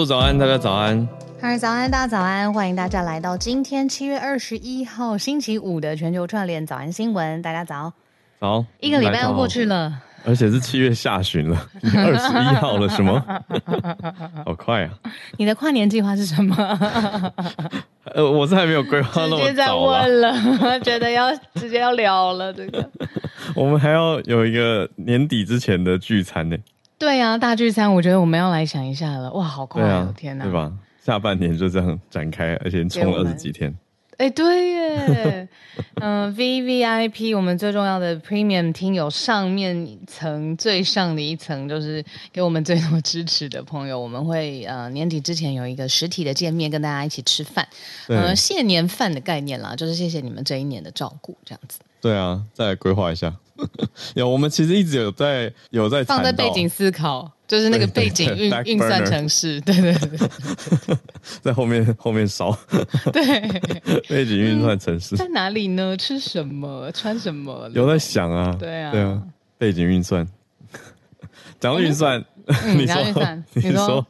路早安，大家早安。嗨，早安，大家早安！欢迎大家来到今天七月二十一号星期五的全球串联早安新闻。大家早，早，一个礼拜要过去了，而且是七月下旬了，二十一号了，什么？好快啊！你的跨年计划是什么？呃，我是还没有规划那么早，直接在问了，觉得要直接要聊了这个。我们还要有一个年底之前的聚餐呢。对啊，大聚餐，我觉得我们要来想一下了。哇，好快啊！天哪，对吧？下半年就这样展开，而且冲了二十几天。哎，对耶，嗯、呃、，V V I P，我们最重要的 Premium 听友上面一层最上的一层，就是给我们最多支持的朋友，我们会呃年底之前有一个实体的见面，跟大家一起吃饭，呃，谢年饭的概念啦，就是谢谢你们这一年的照顾，这样子。对啊，再来规划一下。有，我们其实一直有在有在放在背景思考，就是那个背景运运算城市，对对对，在后面后面烧，对，背景运 算城市、嗯、在哪里呢？吃什么？穿什么？有在想啊，对啊，对啊，背景运算，讲到运算，嗯、你说，你说。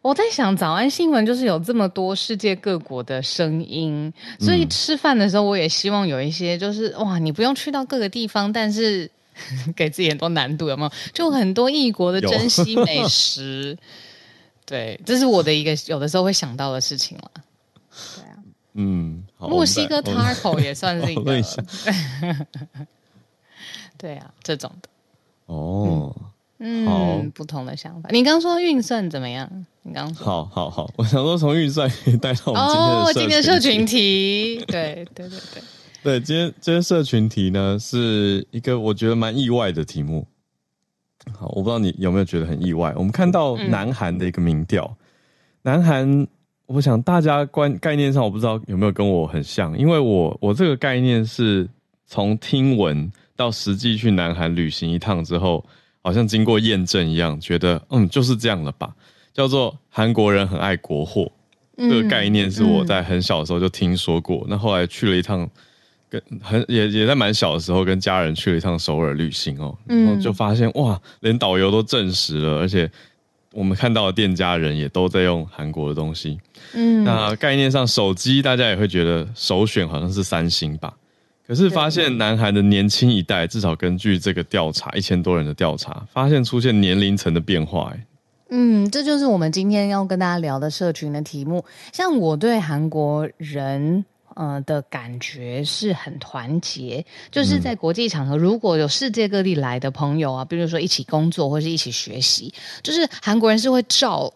我在想，早安新闻就是有这么多世界各国的声音，所以吃饭的时候，我也希望有一些，就是哇，你不用去到各个地方，但是 给自己很多难度，有没有？就很多异国的珍稀美 食，对，这是我的一个有的时候会想到的事情了。对啊，嗯，墨西哥 taco 也算是一个，对啊，这种的哦。嗯嗯，好不同的想法。你刚刚说运算怎么样？你刚刚说好好好，我想说从运算可以带到我们今天的、哦、今天社群题。对对对对对，今天今天社群题呢是一个我觉得蛮意外的题目。好，我不知道你有没有觉得很意外。我们看到南韩的一个民调，嗯、南韩，我想大家观概念上我不知道有没有跟我很像，因为我我这个概念是从听闻到实际去南韩旅行一趟之后。好像经过验证一样，觉得嗯就是这样了吧。叫做韩国人很爱国货，嗯、这个概念是我在很小的时候就听说过。嗯、那后来去了一趟，跟很也也在蛮小的时候跟家人去了一趟首尔旅行哦，然后就发现哇，连导游都证实了，而且我们看到的店家人也都在用韩国的东西。嗯，那概念上手机大家也会觉得首选好像是三星吧。可是发现南韩的年轻一代，至少根据这个调查，一千多人的调查，发现出现年龄层的变化。哎，嗯，这就是我们今天要跟大家聊的社群的题目。像我对韩国人，呃的感觉是很团结，就是在国际场合，如果有世界各地来的朋友啊，比如说一起工作或是一起学习，就是韩国人是会照。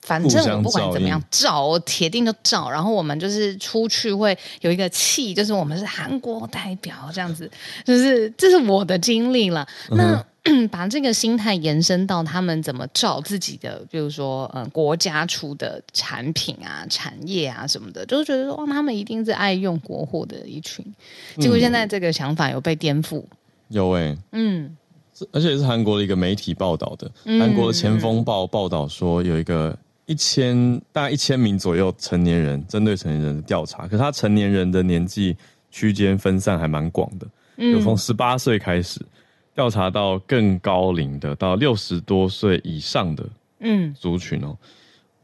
反正我不管怎么样照，我铁定就照。然后我们就是出去会有一个气，就是我们是韩国代表这样子，就是这是我的经历了。那、嗯、把这个心态延伸到他们怎么照自己的，比如说嗯国家出的产品啊、产业啊什么的，就是觉得说哇，他们一定是爱用国货的一群。结果现在这个想法有被颠覆，有哎、欸，嗯，而且是韩国的一个媒体报道的，韩国的前锋报报道说有一个。一千大概一千名左右成年人，针对成年人的调查，可是他成年人的年纪区间分散还蛮广的，嗯、有从十八岁开始调查到更高龄的，到六十多岁以上的嗯。族群哦，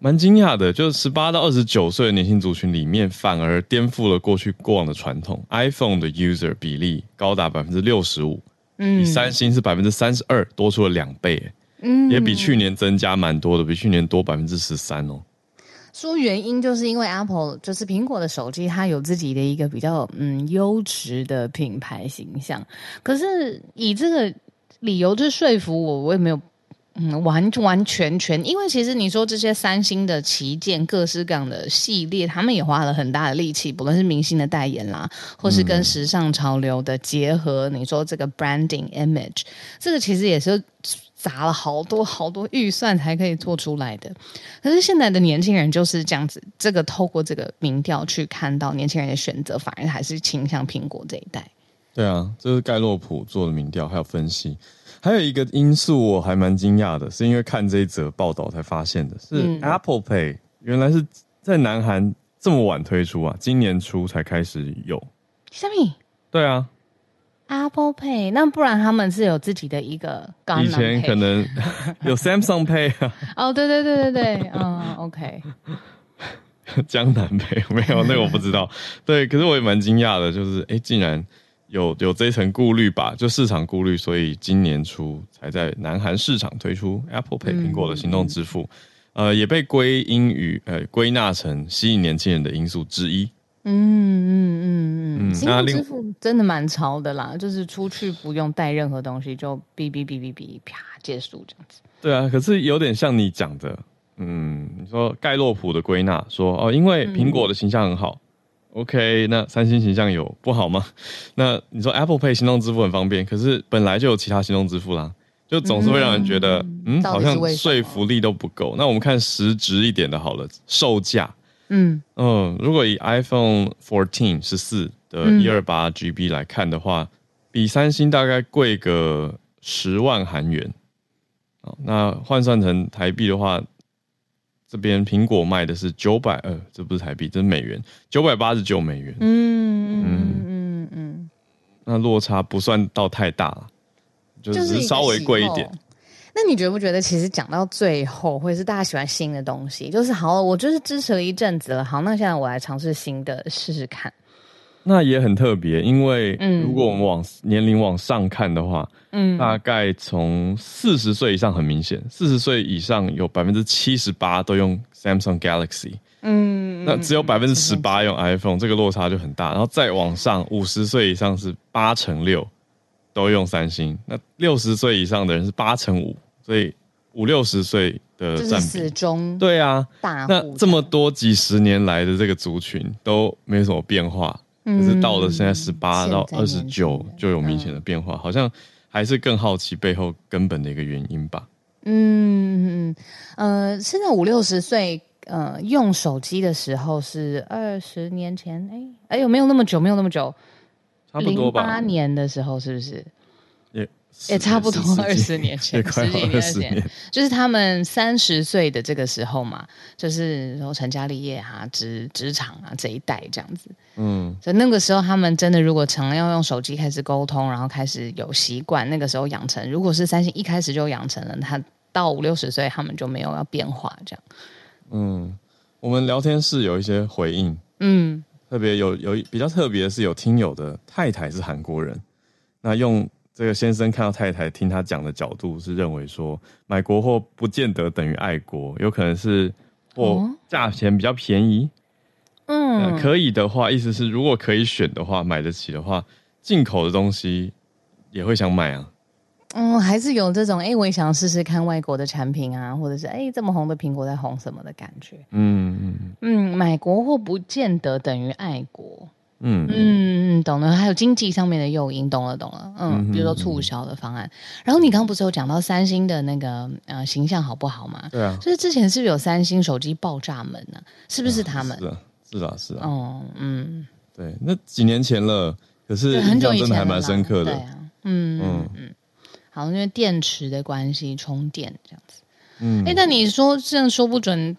蛮惊讶的，就是十八到二十九岁的年轻族群里面，反而颠覆了过去过往的传统，iPhone 的 user 比例高达百分之六十五，嗯，比三星是百分之三十二，多出了两倍。嗯，也比去年增加蛮多的，比去年多百分之十三哦。说原因就是因为 Apple 就是苹果的手机，它有自己的一个比较嗯优质的品牌形象。可是以这个理由去说服我，我也没有嗯完完全全，因为其实你说这些三星的旗舰各式各样的系列，他们也花了很大的力气，不论是明星的代言啦，或是跟时尚潮流的结合。嗯、你说这个 branding image，这个其实也是。砸了好多好多预算才可以做出来的，可是现在的年轻人就是这样子。这个透过这个民调去看到年轻人的选择，反而还是倾向苹果这一代。对啊，这是盖洛普做的民调，还有分析。还有一个因素我还蛮惊讶的，是因为看这一则报道才发现的，是 Apple Pay 原来是在南韩这么晚推出啊，今年初才开始有。虾米？对啊。Apple Pay，那不然他们是有自己的一个。以前可能有 Samsung Pay 啊。哦，对对对对对，嗯，OK。江南 Pay 没有那个我不知道，对，可是我也蛮惊讶的，就是哎、欸，竟然有有这一层顾虑吧，就市场顾虑，所以今年初才在南韩市场推出 Apple Pay 苹果的行动支付，嗯、呃，也被归因于呃归纳成吸引年轻人的因素之一。嗯嗯嗯嗯，行动支付真的蛮潮的啦，就是出去不用带任何东西，就哔哔哔哔哔啪结束这样子。对啊，可是有点像你讲的，嗯，你说盖洛普的归纳说哦，因为苹果的形象很好，嗯，OK，那三星形象有不好吗？那你说 Apple Pay 行动支付很方便，可是本来就有其他行动支付啦，就总是会让人觉得嗯，嗯，好像说服力都不够。那我们看实质一点的好了，售价。嗯嗯，如果以 iPhone fourteen 十四的一二八 GB 来看的话，嗯、比三星大概贵个十万韩元。那换算成台币的话，这边苹果卖的是九百二，这不是台币，这是美元，九百八十九美元。嗯嗯嗯嗯，那落差不算到太大了，就是稍微贵一点。那你觉不觉得，其实讲到最后，会是大家喜欢新的东西？就是好，我就是支持了一阵子了，好，那现在我来尝试新的试试看。那也很特别，因为如果我们往年龄往上看的话，嗯，大概从四十岁以上很明显，四十岁以上有百分之七十八都用 Samsung Galaxy，嗯，那只有百分之十八用 iPhone，这个落差就很大。然后再往上，五十岁以上是八成六都用三星，那六十岁以上的人是八成五。所以五六十岁的占比，始终对啊，那这么多几十年来的这个族群都没什么变化，嗯、可是到了现在十八到二十九就有明显的变化，嗯、好像还是更好奇背后根本的一个原因吧。嗯嗯呃，现在五六十岁呃用手机的时候是二十年前，哎哎有没有那么久？没有那么久，差不多吧。零八年的时候是不是？也。差不多二十年前，十几年前，就是他们三十岁的这个时候嘛，就是说成家立业啊，职职场啊这一代这样子。嗯，所以那个时候他们真的如果常要用手机开始沟通，然后开始有习惯，那个时候养成，如果是三星一开始就养成了，他到五六十岁他们就没有要变化这样。嗯，我们聊天室有一些回应，嗯，特别有有比较特别的是有听友的太太是韩国人，那用。这个先生看到太太听他讲的角度是认为说，买国货不见得等于爱国，有可能是或价钱比较便宜。嗯、呃，可以的话，意思是如果可以选的话，买得起的话，进口的东西也会想买啊。嗯，还是有这种哎，我也想要试试看外国的产品啊，或者是哎这么红的苹果在红什么的感觉。嗯嗯嗯，买国货不见得等于爱国。嗯嗯，懂了，还有经济上面的诱因，懂了懂了。嗯，比如说促销的方案。嗯、然后你刚刚不是有讲到三星的那个呃形象好不好嘛？对啊。就是之前是不是有三星手机爆炸门呢、啊？是不是他们？是啊，是啊，是啊。哦，嗯，对，那几年前了，可是印象真的还蛮深刻的。对啊，嗯嗯嗯。好，因为电池的关系，充电这样子。嗯。哎，那你说这样说不准。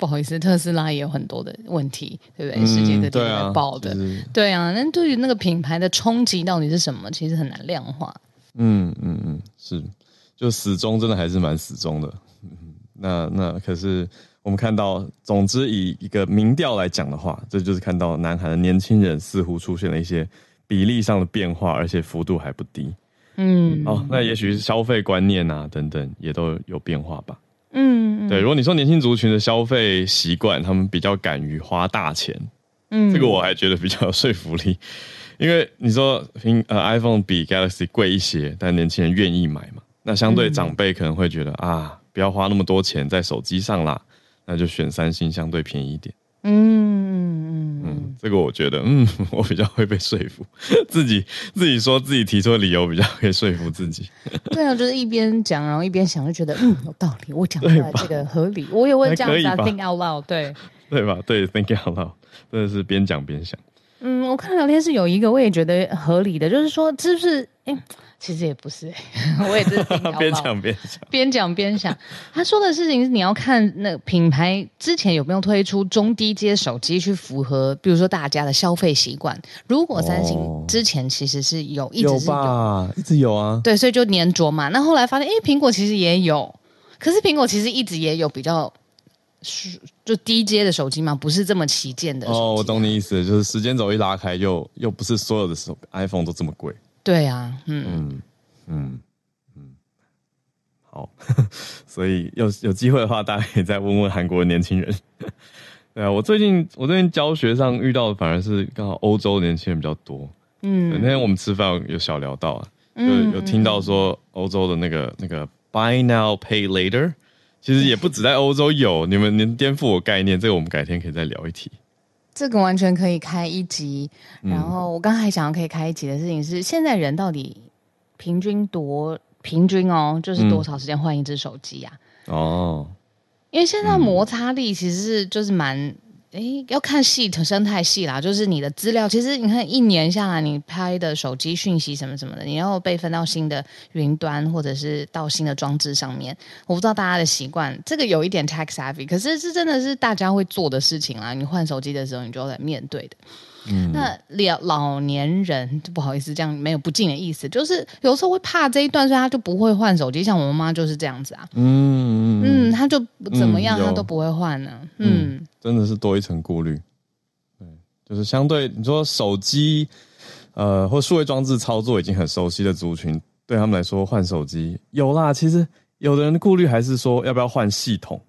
不好意思，特斯拉也有很多的问题，对不对？嗯、世界各地在爆的，对啊。就是、对啊，那对于那个品牌的冲击到底是什么？其实很难量化。嗯嗯嗯，是，就始终真的还是蛮始终的。嗯、那那可是我们看到，总之以一个民调来讲的话，这就是看到南韩的年轻人似乎出现了一些比例上的变化，而且幅度还不低。嗯，哦，那也许是消费观念啊等等也都有变化吧。嗯，对，如果你说年轻族群的消费习惯，他们比较敢于花大钱，嗯，这个我还觉得比较有说服力，因为你说苹呃 iPhone 比 Galaxy 贵一些，但年轻人愿意买嘛，那相对长辈可能会觉得、嗯、啊，不要花那么多钱在手机上啦，那就选三星相对便宜一点。嗯，这个我觉得，嗯，我比较会被说服，自己自己说自己提出的理由比较可以说服自己。对啊，就是一边讲，然后一边想，就觉得嗯有道理，我讲出来这个合理，我也会这样子 think out loud，对对吧？对，think out loud，真的是边讲边想。嗯，我我看聊天是有一个，我也觉得合理的，就是说，是不是？哎，其实也不是，我也是 边讲边想，边讲边想。他说的事情是你要看那品牌之前有没有推出中低阶手机去符合，比如说大家的消费习惯。如果三星之前其实是有，一直是有，一直有啊。对，所以就黏着嘛。那后来发现，哎，苹果其实也有，可是苹果其实一直也有比较。是就低阶的手机嘛，不是这么旗舰的。哦，我懂你意思，就是时间轴一拉开又，又又不是所有的手 iPhone 都这么贵。对啊，嗯嗯嗯嗯，好，所以有有机会的话，大家可以再问问韩国的年轻人。对啊，我最近我最近教学上遇到的反而是刚好欧洲的年轻人比较多。嗯，那天我们吃饭有小聊到啊，有有听到说欧洲的那个那个 Buy Now Pay Later。其实也不止在欧洲有，你们您颠覆我概念，这个我们改天可以再聊一题。这个完全可以开一集。然后我刚才想要可以开一集的事情是，现在人到底平均多平均哦，就是多少时间换一只手机呀？哦，因为现在摩擦力其实是就是蛮。哎，要看系统生态系啦，就是你的资料，其实你看一年下来，你拍的手机讯息什么什么的，你要备份到新的云端或者是到新的装置上面。我不知道大家的习惯，这个有一点 tech savvy，可是这真的是大家会做的事情啦。你换手机的时候，你就要来面对的。嗯，那老老年人就不好意思，这样没有不敬的意思，就是有时候会怕这一段，所以他就不会换手机。像我妈妈就是这样子啊，嗯嗯，他就怎么样，他都不会换呢。嗯，嗯，真的是多一层顾虑。对，就是相对你说手机，呃，或数位装置操作已经很熟悉的族群，对他们来说换手机有啦。其实有的人的顾虑还是说要不要换系统。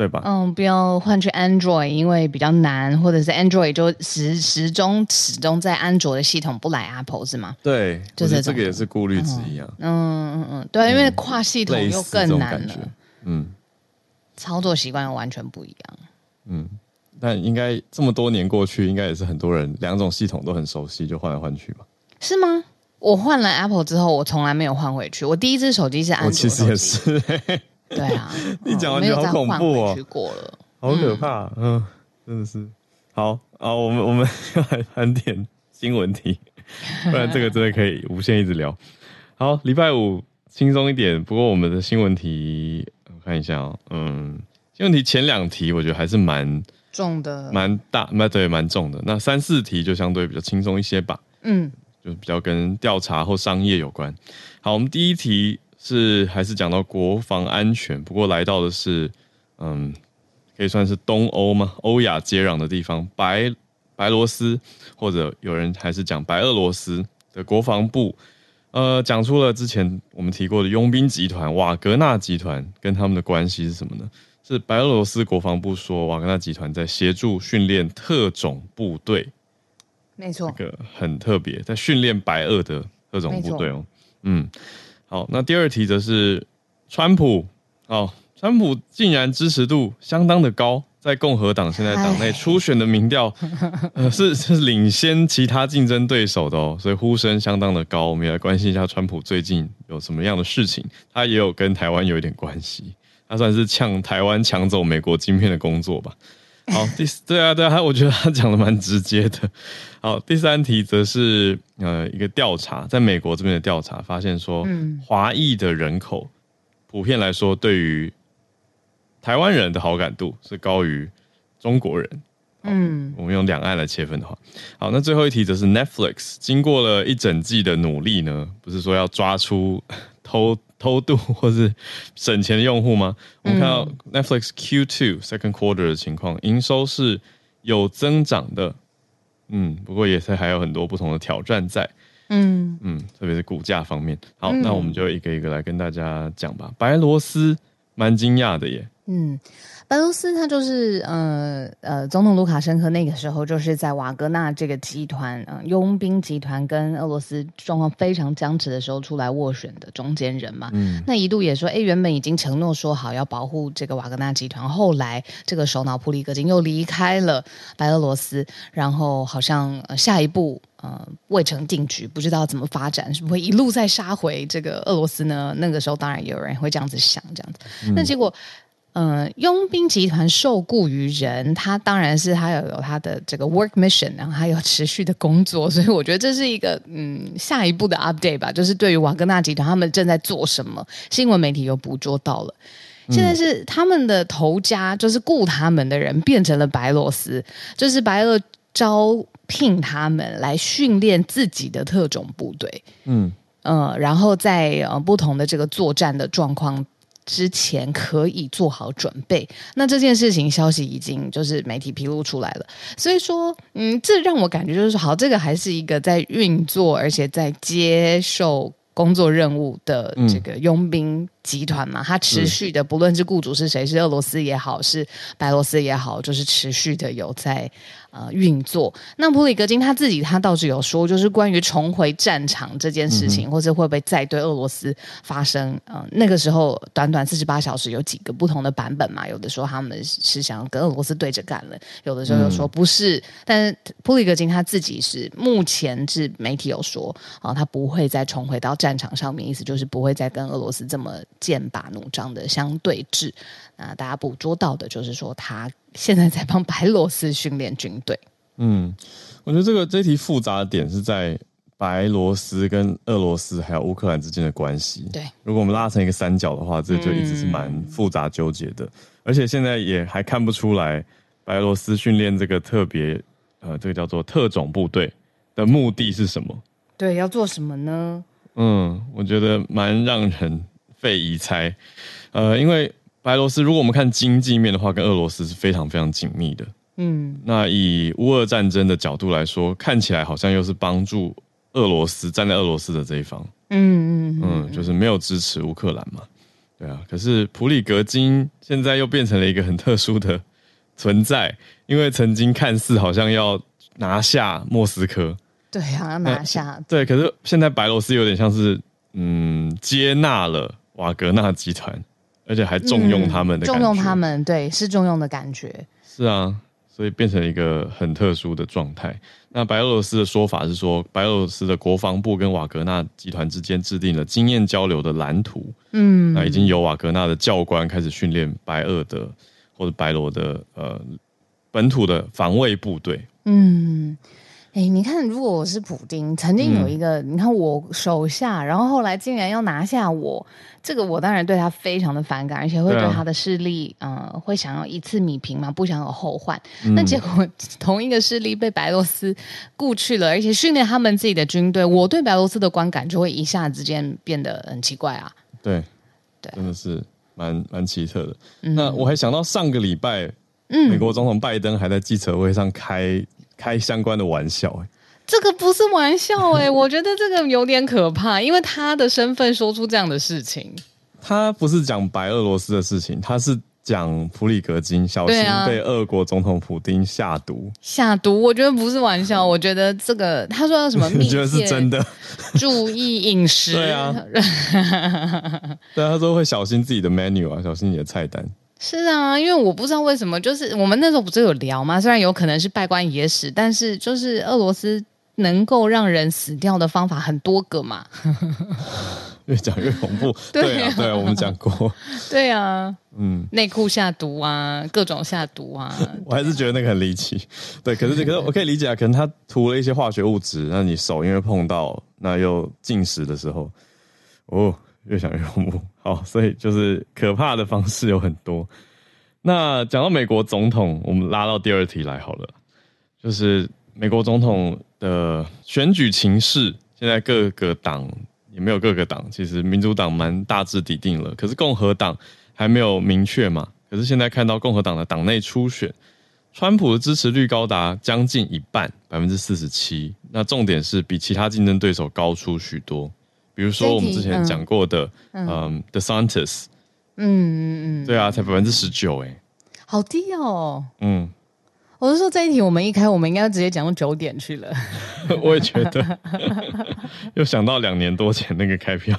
对吧？嗯，不要换去 Android，因为比较难，或者是 Android 就始始终始终在安卓的系统不来 Apple 是吗？对，就是这个也是顾虑之一啊。嗯嗯嗯，对，因为跨系统又更难了。嗯，操作习惯又完全不一样。嗯，但应该这么多年过去，应该也是很多人两种系统都很熟悉，就换来换去吧？是吗？我换了 Apple 之后，我从来没有换回去。我第一只手机是安卓，我其实也是、欸。对啊，你讲完觉得好恐怖哦，过了，好可怕，嗯，真的是。好啊，我们我们 要来盘点新闻题，不然这个真的可以无限一直聊。好，礼拜五轻松一点，不过我们的新闻题我看一下哦，嗯，新闻题前两题我觉得还是蛮重的，蛮大，蛮对，蛮重的。那三四题就相对比较轻松一些吧，嗯，就比较跟调查或商业有关。好，我们第一题。是还是讲到国防安全，不过来到的是，嗯，可以算是东欧吗？欧亚接壤的地方，白白罗斯，或者有人还是讲白俄罗斯的国防部，呃，讲出了之前我们提过的佣兵集团瓦格纳集团跟他们的关系是什么呢？是白俄罗斯国防部说瓦格纳集团在协助训练特种部队，没错，这个很特别，在训练白俄的特种部队哦，嗯。好，那第二题则是川普哦，川普竟然支持度相当的高，在共和党现在党内初选的民调，呃，是是领先其他竞争对手的哦，所以呼声相当的高。我们也来关心一下川普最近有什么样的事情，他也有跟台湾有一点关系，他算是抢台湾抢走美国晶片的工作吧。好，第对啊对啊，我觉得他讲的蛮直接的。好，第三题则是呃一个调查，在美国这边的调查发现说，华裔的人口普遍来说对于台湾人的好感度是高于中国人。嗯，我们用两岸来切分的话，好，那最后一题则是 Netflix 经过了一整季的努力呢，不是说要抓出偷。偷渡或是省钱的用户吗？我们看到 Netflix Q2 second quarter 的情况，营收是有增长的，嗯，不过也是还有很多不同的挑战在，嗯嗯，特别是股价方面。好，那我们就一个一个来跟大家讲吧。白罗斯蛮惊讶的耶，嗯。白罗斯他就是呃呃，总统卢卡申科那个时候就是在瓦格纳这个集团，嗯、呃，佣兵集团跟俄罗斯状况非常僵持的时候出来斡旋的中间人嘛。嗯，那一度也说，哎，原本已经承诺说好要保护这个瓦格纳集团，后来这个首脑普里戈金又离开了白俄罗斯，然后好像、呃、下一步呃未成定局，不知道怎么发展，是不会一路再杀回这个俄罗斯呢？那个时候当然也有人会这样子想，这样子，那、嗯、结果。嗯，佣兵集团受雇于人，他当然是他有有他的这个 work mission，然后还有持续的工作，所以我觉得这是一个嗯下一步的 update 吧，就是对于瓦格纳集团他们正在做什么，新闻媒体有捕捉到了。现在是他们的头家，就是雇他们的人变成了白罗斯，就是白俄招聘他们来训练自己的特种部队，嗯呃，然后在呃不同的这个作战的状况。之前可以做好准备，那这件事情消息已经就是媒体披露出来了，所以说，嗯，这让我感觉就是说，好，这个还是一个在运作，而且在接受工作任务的这个佣兵。集团嘛，它持续的，不论是雇主是谁，是俄罗斯也好，是白罗斯也好，就是持续的有在呃运作。那普里格金他自己他倒是有说，就是关于重回战场这件事情，嗯、或者会不会再对俄罗斯发生？那个时候短短四十八小时有几个不同的版本嘛？有的说他们是想跟俄罗斯对着干了，有的时候又说不是。嗯、但是普里格金他自己是目前是媒体有说啊、呃，他不会再重回到战场上面，意思就是不会再跟俄罗斯这么。剑拔弩张的相对峙，那大家捕捉到的就是说，他现在在帮白罗斯训练军队。嗯，我觉得这个这一题复杂的点是在白罗斯跟俄罗斯还有乌克兰之间的关系。对，如果我们拉成一个三角的话，这就一直是蛮复杂纠结的。嗯、而且现在也还看不出来白罗斯训练这个特别呃，这个叫做特种部队的目的是什么？对，要做什么呢？嗯，我觉得蛮让人。费疑猜，呃，因为白罗斯如果我们看经济面的话，跟俄罗斯是非常非常紧密的。嗯，那以乌俄战争的角度来说，看起来好像又是帮助俄罗斯站在俄罗斯的这一方。嗯嗯嗯，就是没有支持乌克兰嘛。对啊，可是普里格金现在又变成了一个很特殊的存在，因为曾经看似好像要拿下莫斯科。对啊，拿下。对，可是现在白罗斯有点像是嗯接纳了。瓦格纳集团，而且还重用他们的重用他们，对，是重用的感觉。是啊，所以变成一个很特殊的状态。那白俄罗斯的说法是说，白俄罗斯的国防部跟瓦格纳集团之间制定了经验交流的蓝图。嗯，那已经由瓦格纳的教官开始训练白俄的或者白罗的呃本土的防卫部队。嗯。哎，你看，如果我是普丁，曾经有一个，嗯、你看我手下，然后后来竟然要拿下我，这个我当然对他非常的反感，而且会对他的势力，嗯、啊呃，会想要一次米平嘛，不想有后患。那、嗯、结果同一个势力被白罗斯雇去了，而且训练他们自己的军队，我对白罗斯的观感就会一下子之间变得很奇怪啊。对，对，真的是蛮蛮奇特的。嗯、那我还想到上个礼拜，嗯，美国总统拜登还在记者会上开。开相关的玩笑，欸，这个不是玩笑哎，欸，我觉得这个有点可怕，因为他的身份说出这样的事情，他不是讲白俄罗斯的事情，他是讲普里格金小心被俄国总统普丁下毒，下毒，我觉得不是玩笑，我觉得这个他说要什么，你觉得是真的？注意饮食，对啊，对啊，他说会小心自己的 menu 啊，小心你的菜单。是啊，因为我不知道为什么，就是我们那时候不是有聊吗？虽然有可能是拜官野史，但是就是俄罗斯能够让人死掉的方法很多个嘛。越讲越恐怖。对啊，对啊，我们讲过。对啊，嗯，内裤下毒啊，各种下毒啊。我还是觉得那个很离奇。对，可是可是我可以理解啊，可能他涂了一些化学物质，那你手因为碰到，那又进食的时候，哦。越想越恐怖，好，所以就是可怕的方式有很多。那讲到美国总统，我们拉到第二题来好了，就是美国总统的选举情势，现在各个党也没有各个党，其实民主党蛮大致底定了，可是共和党还没有明确嘛。可是现在看到共和党的党内初选，川普的支持率高达将近一半，百分之四十七，那重点是比其他竞争对手高出许多。比如说我们之前讲过的，嗯，The Santis，嗯嗯嗯，对啊，才百分之十九，哎，好低哦。嗯，我是说这一题我们一开，我们应该要直接讲到九点去了。我也觉得，又想到两年多前那个开票。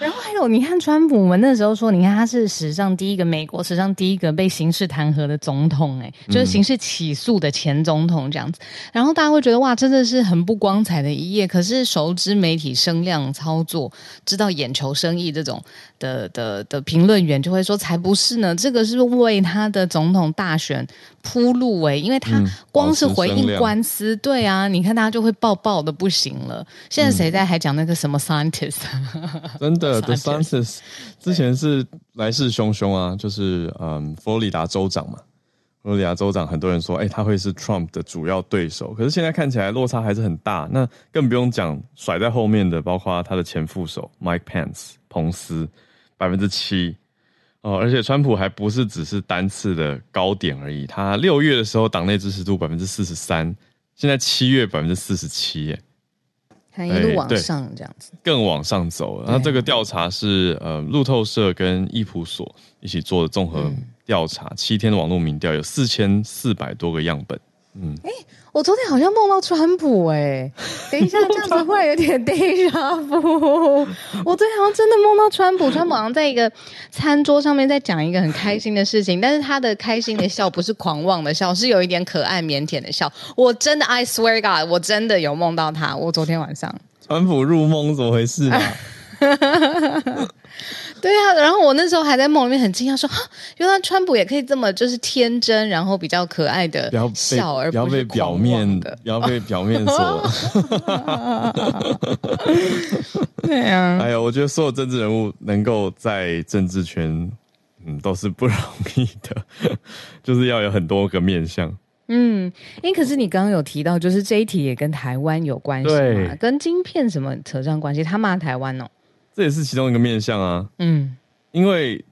然后还有，你看川普，我们那时候说，你看他是史上第一个美国史上第一个被刑事弹劾的总统，哎，就是刑事起诉的前总统这样子。嗯、然后大家会觉得哇，真的是很不光彩的一页。可是熟知媒体声量操作，知道眼球生意这种的的的评论员就会说，才不是呢，这个是为他的总统大选铺路哎，因为他光是回应官司，嗯、对啊，你看大家就会爆爆的不行了。现在谁在还讲那个什么 scientist？、嗯、真的。The scientist 之前是来势汹汹啊，就是嗯，佛罗里达州长嘛，佛罗里达州长很多人说，哎、欸，他会是 Trump 的主要对手，可是现在看起来落差还是很大。那更不用讲甩在后面的，包括他的前副手 Mike Pence 彭斯百分之七哦，而且川普还不是只是单次的高点而已，他六月的时候党内支持度百分之四十三，现在七月百分之四十七耶。还一路往上这样子，更往上走。了。那这个调查是呃路透社跟易普所一起做的综合调查，嗯、七天的网络民调有四千四百多个样本。嗯，哎、欸，我昨天好像梦到川普哎、欸，等一下这样子会有点 deja vu。我昨天好像真的梦到川普，川普好像在一个餐桌上面在讲一个很开心的事情，但是他的开心的笑不是狂妄的笑，是有一点可爱腼腆的笑。我真的，I swear God，我真的有梦到他。我昨天晚上川普入梦怎么回事啊？对啊，然后我那时候还在梦里面很惊讶，说：“哈，原来川普也可以这么就是天真，然后比较可爱的笑，而不被表面的，不要被表面所。”对啊，哎呀，我觉得所有政治人物能够在政治圈，嗯，都是不容易的，就是要有很多个面相。嗯，因为可是你刚刚有提到，就是这一题也跟台湾有关系嘛，跟晶片什么扯上关系？他骂台湾哦。这也是其中一个面向啊，嗯，因为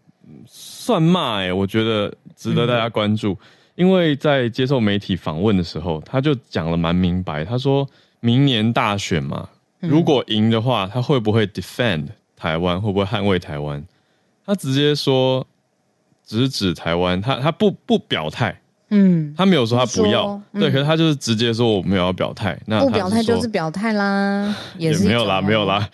算骂哎，我觉得值得大家关注，嗯、因为在接受媒体访问的时候，他就讲了蛮明白，他说明年大选嘛，如果赢的话，他会不会 defend 台湾，会不会捍卫台湾？他直接说直指台湾，他他不不表态。嗯，他没有说他不要，嗯、对，可是他就是直接说我没有要表态。那不表态就是表态啦，也是没有啦，没有啦。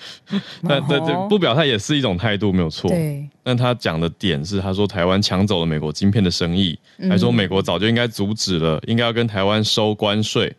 那对对，不表态也是一种态度，没有错。对，但他讲的点是，他说台湾抢走了美国晶片的生意，嗯、还说美国早就应该阻止了，应该要跟台湾收关税。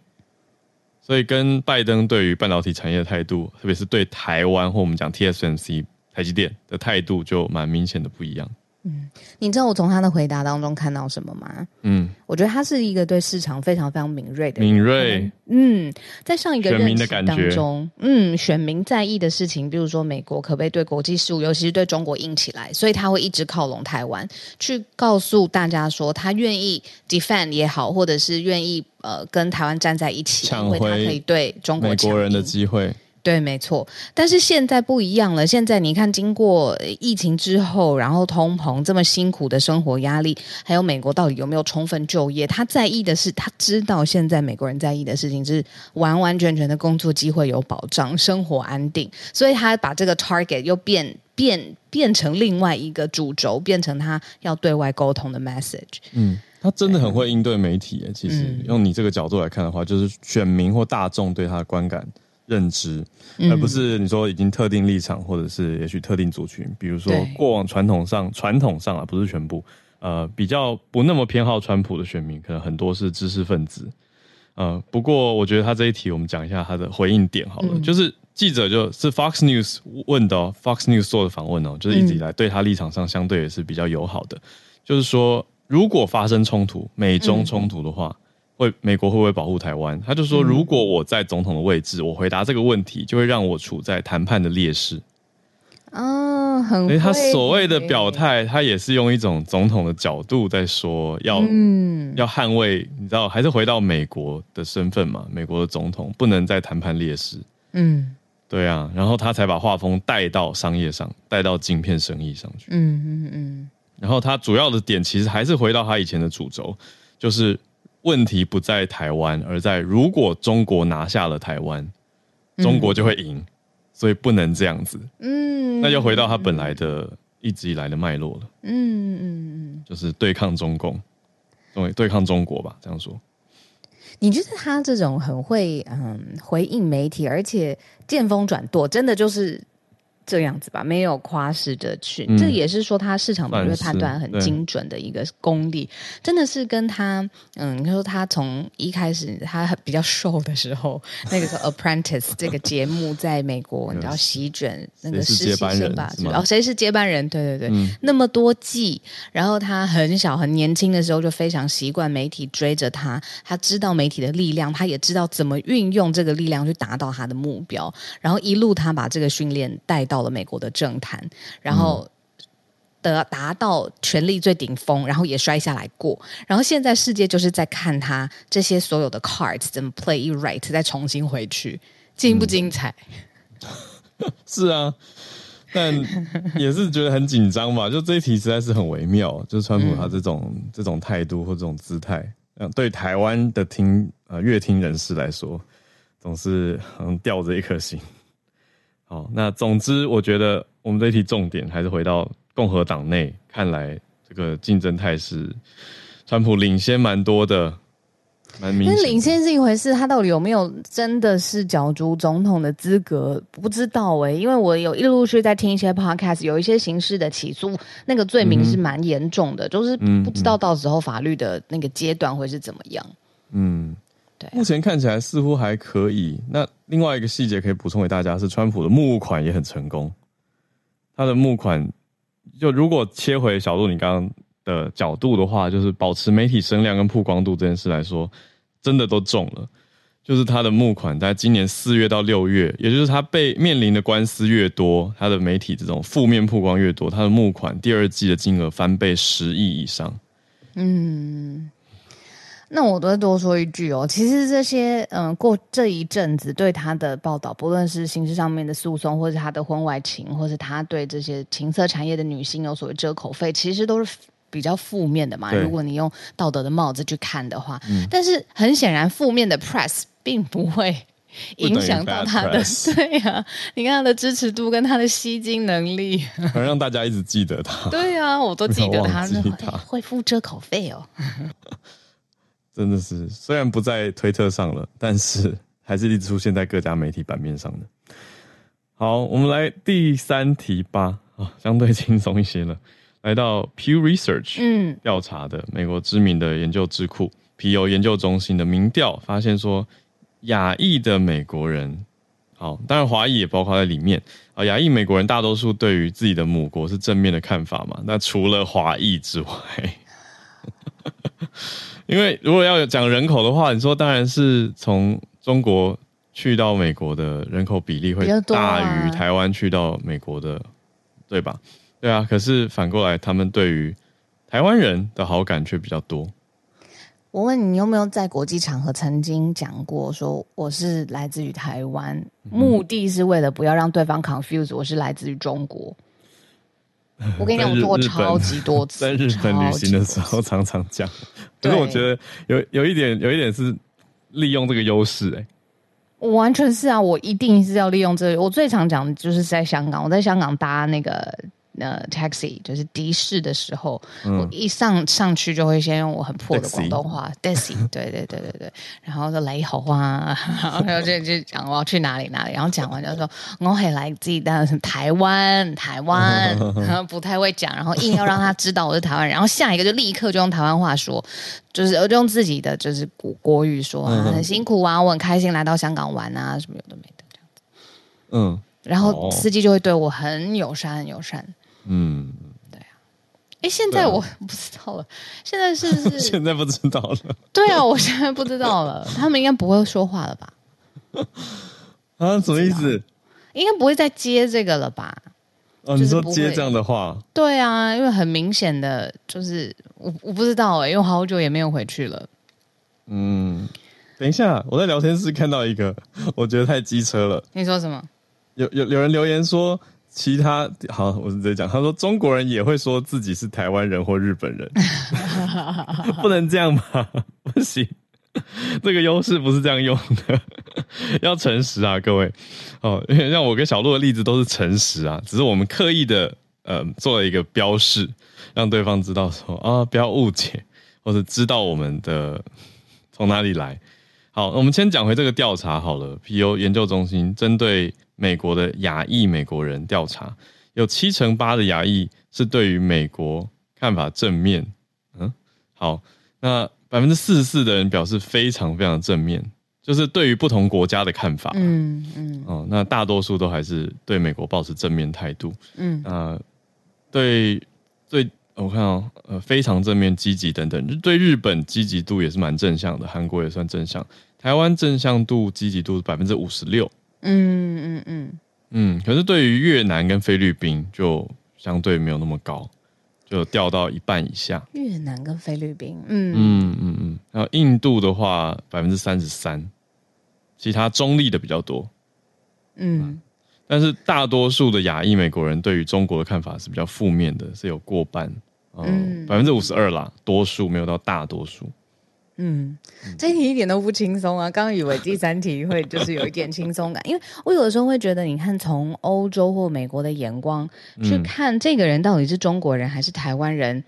所以跟拜登对于半导体产业的态度，特别是对台湾或我们讲 TSMC 台积电的态度，就蛮明显的不一样。嗯，你知道我从他的回答当中看到什么吗？嗯，我觉得他是一个对市场非常非常敏锐的人。敏锐。嗯，在上一个任期当中，嗯，选民在意的事情，比如说美国可不可以对国际事务，尤其是对中国硬起来，所以他会一直靠拢台湾，去告诉大家说他愿意 defend 也好，或者是愿意呃跟台湾站在一起，因为他可以对中国美国人的机会。对，没错，但是现在不一样了。现在你看，经过疫情之后，然后通膨这么辛苦的生活压力，还有美国到底有没有充分就业？他在意的是，他知道现在美国人在意的事情是完完全全的工作机会有保障，生活安定，所以他把这个 target 又变变变成另外一个主轴，变成他要对外沟通的 message。嗯，他真的很会应对媒体。其实、嗯、用你这个角度来看的话，就是选民或大众对他的观感。认知，而不是你说已经特定立场，或者是也许特定族群，比如说过往传统上传统上啊，不是全部，呃，比较不那么偏好川普的选民，可能很多是知识分子，呃，不过我觉得他这一题，我们讲一下他的回应点好了，嗯、就是记者就是 Fox News 问的，Fox News 做的访问哦，就是一直以来对他立场上相对也是比较友好的，就是说如果发生冲突，美中冲突的话。嗯会美国会不会保护台湾？他就说，如果我在总统的位置，嗯、我回答这个问题，就会让我处在谈判的劣势。啊、哦，很。所以他所谓的表态，他也是用一种总统的角度在说，要、嗯、要捍卫，你知道，还是回到美国的身份嘛？美国的总统不能再谈判劣势。嗯，对啊，然后他才把画风带到商业上，带到晶片生意上去。嗯嗯嗯。然后他主要的点其实还是回到他以前的主轴，就是。问题不在台湾，而在如果中国拿下了台湾，中国就会赢，嗯、所以不能这样子。嗯，那就回到他本来的一直以来的脉络了。嗯嗯嗯，就是对抗中共，对对抗中国吧，这样说。你觉得他这种很会嗯回应媒体，而且见风转舵，真的就是这样子吧，没有夸饰的去，嗯、这也是说他市场敏锐判断很精准的一个功力，真的是跟他，嗯，你说他从一开始他比较瘦的时候，那个时候 Apprentice 这个节目在美国，你知道席卷那个实习生吧？哦，谁是接班人？对对对，嗯、那么多季，然后他很小很年轻的时候就非常习惯媒体追着他，他知道媒体的力量，他也知道怎么运用这个力量去达到他的目标，然后一路他把这个训练带到。到了美国的政坛，然后得达到权力最顶峰，然后也摔下来过，然后现在世界就是在看他这些所有的 cards 怎么 play right，再重新回去，精不精彩？嗯、是啊，但也是觉得很紧张吧。就这一题实在是很微妙，就是川普他这种、嗯、这种态度或这种姿态，对台湾的听呃乐听人士来说，总是嗯吊着一颗心。好，那总之，我觉得我们这一题重点还是回到共和党内，看来这个竞争态势，川普领先蛮多的，蛮明显。领先是一回事，他到底有没有真的是角逐总统的资格，不知道哎、欸。因为我有一陆续在听一些 podcast，有一些刑事的起诉，那个罪名是蛮严重的，嗯、就是不知道到时候法律的那个阶段会是怎么样。嗯。对啊、目前看起来似乎还可以。那另外一个细节可以补充给大家是，川普的募款也很成功。他的募款，就如果切回小鹿你刚刚的角度的话，就是保持媒体声量跟曝光度这件事来说，真的都中了。就是他的募款在今年四月到六月，也就是他被面临的官司越多，他的媒体这种负面曝光越多，他的募款第二季的金额翻倍十亿以上。嗯。那我再多说一句哦，其实这些嗯，过这一阵子对他的报道，不论是刑事上面的诉讼，或是他的婚外情，或是他对这些情色产业的女性有所谓遮口费，其实都是比较负面的嘛。如果你用道德的帽子去看的话，嗯、但是很显然，负面的 press 并不会影响到他的，对呀、啊，你看他的支持度跟他的吸金能力，能让大家一直记得他。对呀、啊，我都 记得他，他会付遮口费哦。真的是，虽然不在推特上了，但是还是一直出现在各家媒体版面上的。好，我们来第三题吧，啊，相对轻松一些了。来到 Pew Research，嗯，调查的美国知名的研究智库皮尤研究中心的民调发现说，亚裔的美国人，好，当然华裔也包括在里面啊，亚裔美国人大多数对于自己的母国是正面的看法嘛？那除了华裔之外。因为如果要讲人口的话，你说当然是从中国去到美国的人口比例会大于台湾去到美国的，对吧？对啊。可是反过来，他们对于台湾人的好感却比较多。我问你，你有没有在国际场合曾经讲过说我是来自于台湾，目的是为了不要让对方 confuse 我是来自于中国？我跟你讲，我做过超级多 次，在日本旅行的时候常常讲。可是我觉得有有一点，有一点是利用这个优势，诶我完全是啊，我一定是要利用这个。我最常讲的就是在香港，我在香港搭那个。呃，taxi 就是的士的时候，嗯、我一上上去就会先用我很破的广东话，taxi，对对对对对，然后就来一口话，然后就就讲我要去哪里哪里，然后讲完就说我很来自台湾台湾，然后不太会讲，然后硬要让他知道我是台湾人，然后下一个就立刻就用台湾话说，就是我就用自己的就是国国语说啊，很辛苦啊，我很开心来到香港玩啊，什么有的没的这样子，嗯，然后司机就会对我很友善很友善。嗯，对啊，哎，现在我不知道了，现在是不 是？现在不知道了。对啊，我现在不知道了，他们应该不会说话了吧？啊，什么意思？应该不会再接这个了吧？哦，你说接这样的话？对啊，因为很明显的就是我我不知道哎，因为好久也没有回去了。嗯，等一下，我在聊天室看到一个，我觉得太机车了。你说什么？有有有人留言说。其他好，我是直接讲。他说中国人也会说自己是台湾人或日本人，不能这样吧？不行，这个优势不是这样用的，要诚实啊，各位。哦，因为像我跟小鹿的例子都是诚实啊，只是我们刻意的呃做了一个标示，让对方知道说啊，不要误解，或者知道我们的从哪里来。好，我们先讲回这个调查好了。P.U. 研究中心针对美国的亚裔美国人调查，有七成八的亚裔是对于美国看法正面。嗯，好，那百分之四十四的人表示非常非常正面，就是对于不同国家的看法。嗯嗯。哦，那大多数都还是对美国保持正面态度。嗯。那对对。我看哦，呃，非常正面、积极等等，对日本积极度也是蛮正向的，韩国也算正向，台湾正向度、积极度是百分之五十六。嗯嗯嗯嗯，可是对于越南跟菲律宾就相对没有那么高，就掉到一半以下。越南跟菲律宾，嗯嗯嗯嗯，然后印度的话百分之三十三，其他中立的比较多。嗯。但是大多数的亚裔美国人对于中国的看法是比较负面的，是有过半，嗯，百分之五十二啦，多数没有到大多数。嗯，这一题一点都不轻松啊！刚刚以为第三题会就是有一点轻松感，因为我有的时候会觉得，你看从欧洲或美国的眼光去看这个人到底是中国人还是台湾人。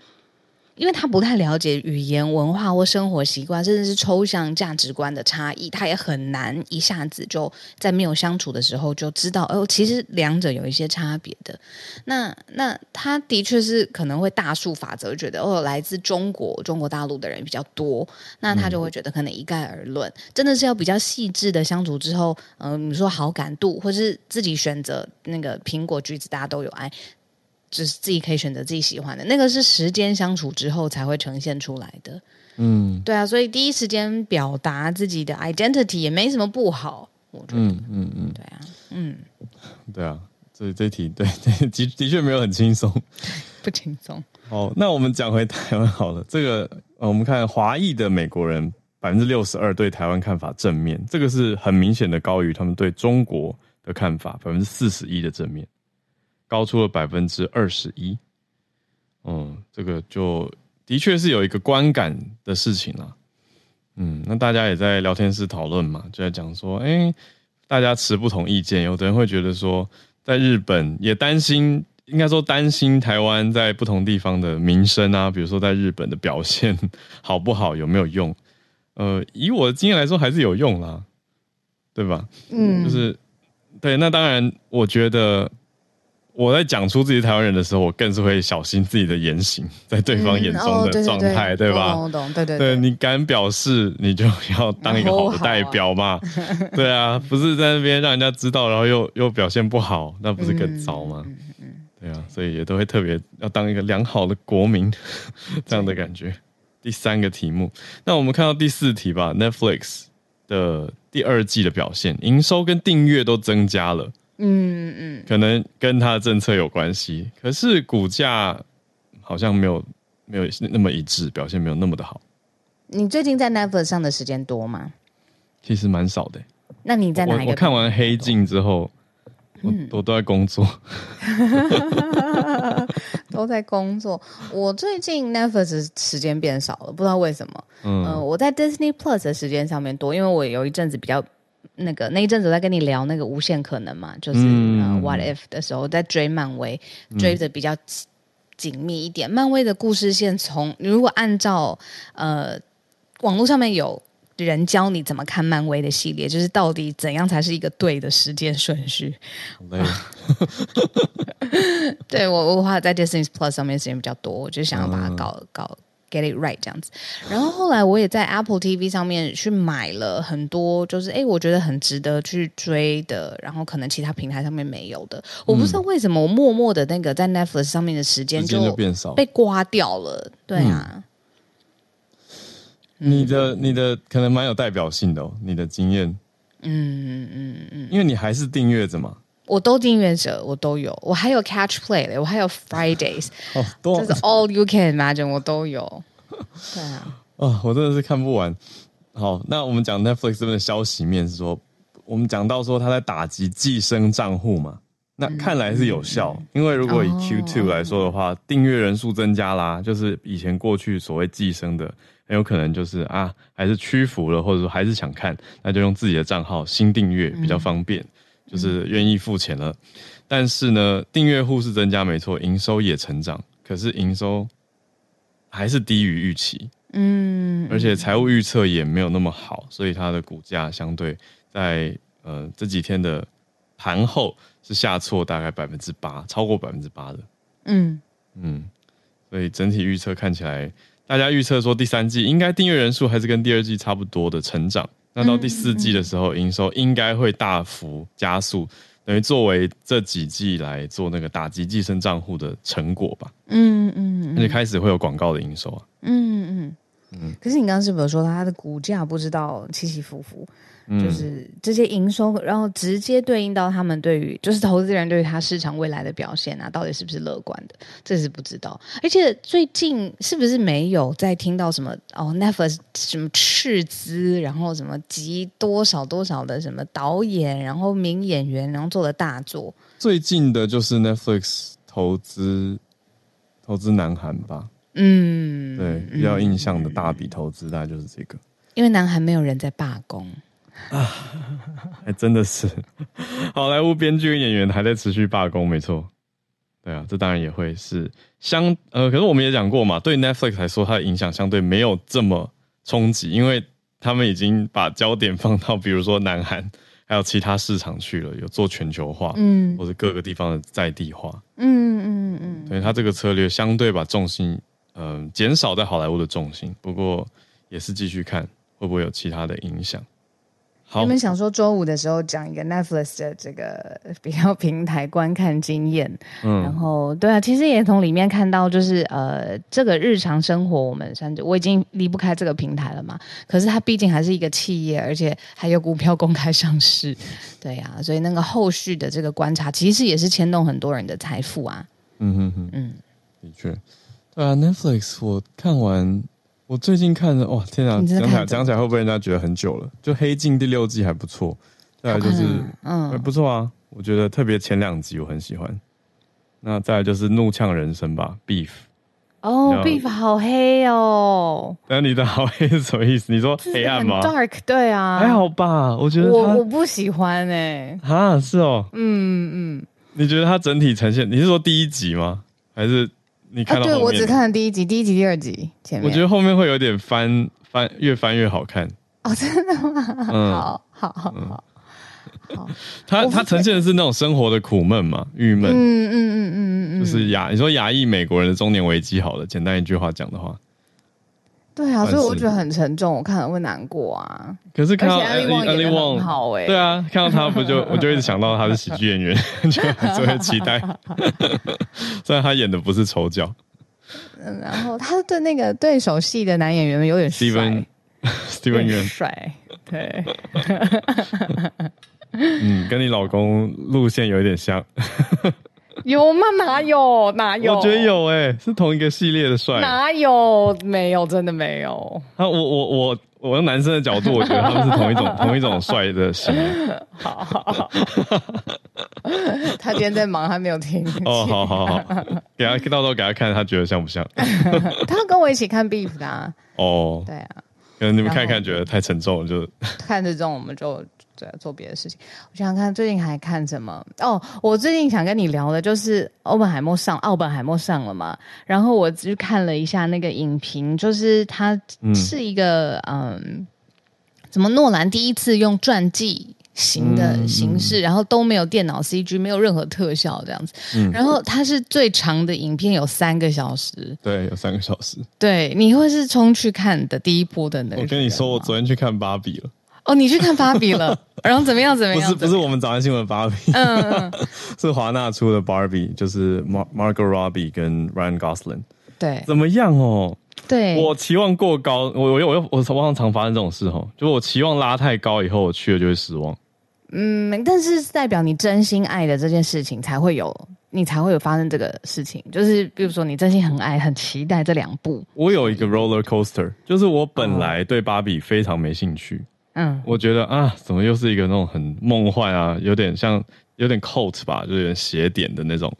因为他不太了解语言文化或生活习惯，甚至是抽象价值观的差异，他也很难一下子就在没有相处的时候就知道哦，其实两者有一些差别的。那那他的确是可能会大数法则，觉得哦，来自中国中国大陆的人比较多，那他就会觉得可能一概而论。真的是要比较细致的相处之后，嗯、你说好感度，或是自己选择那个苹果橘子，大家都有爱。就是自己可以选择自己喜欢的那个，是时间相处之后才会呈现出来的。嗯，对啊，所以第一时间表达自己的 identity 也没什么不好。我觉得，嗯嗯嗯，对啊，嗯，对啊，所以这题对对的的确没有很轻松，不轻松。好，那我们讲回台湾好了。这个我们看华裔的美国人百分之六十二对台湾看法正面，这个是很明显的高于他们对中国的看法百分之四十一的正面。高出了百分之二十一，嗯，这个就的确是有一个观感的事情啦，嗯，那大家也在聊天室讨论嘛，就在讲说，哎、欸，大家持不同意见，有的人会觉得说，在日本也担心，应该说担心台湾在不同地方的名声啊，比如说在日本的表现 好不好，有没有用？呃，以我的经验来说，还是有用啦，对吧？嗯，就是对，那当然，我觉得。我在讲出自己台湾人的时候，我更是会小心自己的言行，在对方眼中的状态，对吧？懂懂，对对对，你敢表示，你就要当一个好的代表嘛。对啊，不是在那边让人家知道，然后又又表现不好，那不是更糟吗？对啊，所以也都会特别要当一个良好的国民，这样的感觉。第三个题目，那我们看到第四题吧。Netflix 的第二季的表现，营收跟订阅都增加了。嗯嗯，可能跟他的政策有关系，可是股价好像没有没有那么一致，表现没有那么的好。你最近在 Netflix 上的时间多吗？其实蛮少的。那你在哪一个？我，我看完《黑镜》之后，嗯、我，我都在工作，都在工作。我最近 Netflix 时间变少了，不知道为什么。嗯、呃，我在 Disney Plus 的时间上面多，因为我有一阵子比较。那个那一阵子我在跟你聊那个无限可能嘛，就是、嗯呃、What If 的时候，在追漫威，追的比较紧密一点。嗯、漫威的故事线从如果按照呃网络上面有人教你怎么看漫威的系列，就是到底怎样才是一个对的时间顺序。对我我花在 Disney Plus 上面时间比较多，我就想要把它搞、嗯、搞。Get it right 这样子，然后后来我也在 Apple TV 上面去买了很多，就是哎，我觉得很值得去追的，然后可能其他平台上面没有的，我不知道为什么我默默的那个在 Netflix 上面的时间就变少，被刮掉了。对啊，你的你的可能蛮有代表性的哦，你的经验，嗯嗯嗯，因为你还是订阅着嘛。我都订阅者，我都有，我还有 Catch Play 嘞，我还有 Fridays，就是 All You Can Imagine，我都有。对啊，哦，我真的是看不完。好，那我们讲 Netflix 这边的消息面是说，我们讲到说他在打击寄生账户嘛，那看来是有效，嗯、因为如果以 Q2 来说的话，订阅、哦、人数增加啦，就是以前过去所谓寄生的，很有可能就是啊，还是屈服了，或者说还是想看，那就用自己的账号新订阅比较方便。嗯就是愿意付钱了，但是呢，订阅户是增加没错，营收也成长，可是营收还是低于预期，嗯，而且财务预测也没有那么好，所以它的股价相对在呃这几天的盘后是下挫大概百分之八，超过百分之八的。嗯嗯，所以整体预测看起来，大家预测说第三季应该订阅人数还是跟第二季差不多的成长。那到第四季的时候，营收应该会大幅加速，等于作为这几季来做那个打击寄生账户的成果吧。嗯嗯，而且开始会有广告的营收啊。嗯嗯嗯。可是你刚刚是不是说它的股价不知道起起伏伏？就是这些营收，然后直接对应到他们对于，就是投资人对于他市场未来的表现啊，到底是不是乐观的？这是不知道。而且最近是不是没有再听到什么哦，Netflix 什么斥资，然后什么集多少多少的什么导演，然后名演员，然后做的大作。最近的就是 Netflix 投资投资南韩吧？嗯，对，比较印象的大笔投资大概就是这个。因为南韩没有人在罢工。啊，还真的是，好莱坞编剧跟演员还在持续罢工，没错。对啊，这当然也会是相呃，可是我们也讲过嘛，对 Netflix 来说，它的影响相对没有这么冲击，因为他们已经把焦点放到比如说南韩还有其他市场去了，有做全球化，嗯，或者各个地方的在地化，嗯嗯嗯，所以他这个策略相对把重心嗯、呃、减少在好莱坞的重心，不过也是继续看会不会有其他的影响。你们想说周五的时候讲一个 Netflix 的这个 比较平台观看经验，嗯，然后对啊，其实也从里面看到，就是呃，这个日常生活我们甚至我已经离不开这个平台了嘛。可是它毕竟还是一个企业，而且还有股票公开上市，对呀、啊，所以那个后续的这个观察，其实也是牵动很多人的财富啊。嗯哼哼，嗯，的确，对啊，Netflix 我看完。我最近看的哇，天啊！讲起来讲起来会不会人家觉得很久了？就《黑镜》第六季还不错，再来就是嗯，还不错啊。我觉得特别前两集我很喜欢。那再来就是《怒呛人生》吧，《Beef》。哦，《Beef》好黑哦。那你的好黑是什么意思？你说黑暗吗？Dark，对啊。还好吧，我觉得我我不喜欢哎。啊，是哦。嗯嗯。你觉得它整体呈现？你是说第一集吗？还是？你看到、啊、对，我只看了第一集，第一集、第二集前面。我觉得后面会有点翻翻，越翻越好看。哦，真的吗？嗯，好好好好。好，他他呈现的是那种生活的苦闷嘛，郁闷。嗯嗯嗯嗯嗯，就是亚，你说亚裔美国人的中年危机，好了，简单一句话讲的话。对啊，所以我觉得很沉重，我看了会难过啊。可是看到 Ali Wong 好哎，对啊，看到他不就 我就一直想到他是喜剧演员，就还是会期待。虽然他演的不是丑角，嗯，然后他对那个对手戏的男演员有点帅，Steven Yeun 帅，对，嗯，跟你老公路线有一点像。有吗？哪有？哪有？我觉得有诶、欸，是同一个系列的帅。哪有？没有，真的没有。啊，我我我我用男生的角度，我觉得他们是同一种 同一种帅的型。好好好。他今天在忙，他没有听。哦，好好好，给他到时候给他看，他觉得像不像？他要跟我一起看 Beef 的啊。哦，对啊。可能你们看一看，觉得太沉重了，就看这种，我们就。对，做别的事情。我想想看，最近还看什么？哦，我最近想跟你聊的就是《奥本海默》上，《奥本海默》上了嘛。然后我去看了一下那个影评，就是它是一个嗯，嗯，怎么诺兰第一次用传记型的形式，然后都没有电脑 CG，没有任何特效这样子。嗯、然后它是最长的影片，有三个小时。对，有三个小时。对，你会是冲去看的第一波的那个？我跟你说，我昨天去看芭比了。哦，你去看芭比了，然后怎么样？怎么样？不是不是我们早安新闻芭比，嗯，是华纳出的芭比，就是 Mar Margot Robbie 跟 Ryan Gosling。对，怎么样哦？对，我期望过高，我我我我我常常发生这种事哦，就是我期望拉太高，以后我去了就会失望。嗯，但是代表你真心爱的这件事情才会有，你才会有发生这个事情。就是比如说，你真心很爱、很期待这两部。我有一个 roller coaster，就是我本来对芭比非常没兴趣。嗯，我觉得啊，怎么又是一个那种很梦幻啊，有点像有点 cult 吧，就有点邪典的那种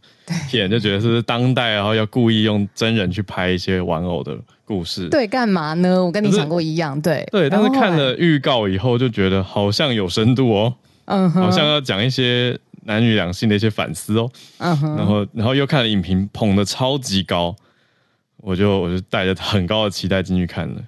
片，就觉得是当代，然后要故意用真人去拍一些玩偶的故事。对，干嘛呢？我跟你想过一样，对对。但是看了预告以后，就觉得好像有深度哦，嗯哼，好像要讲一些男女两性的一些反思哦，嗯哼。然后，然后又看了影评捧的超级高，我就我就带着很高的期待进去看了，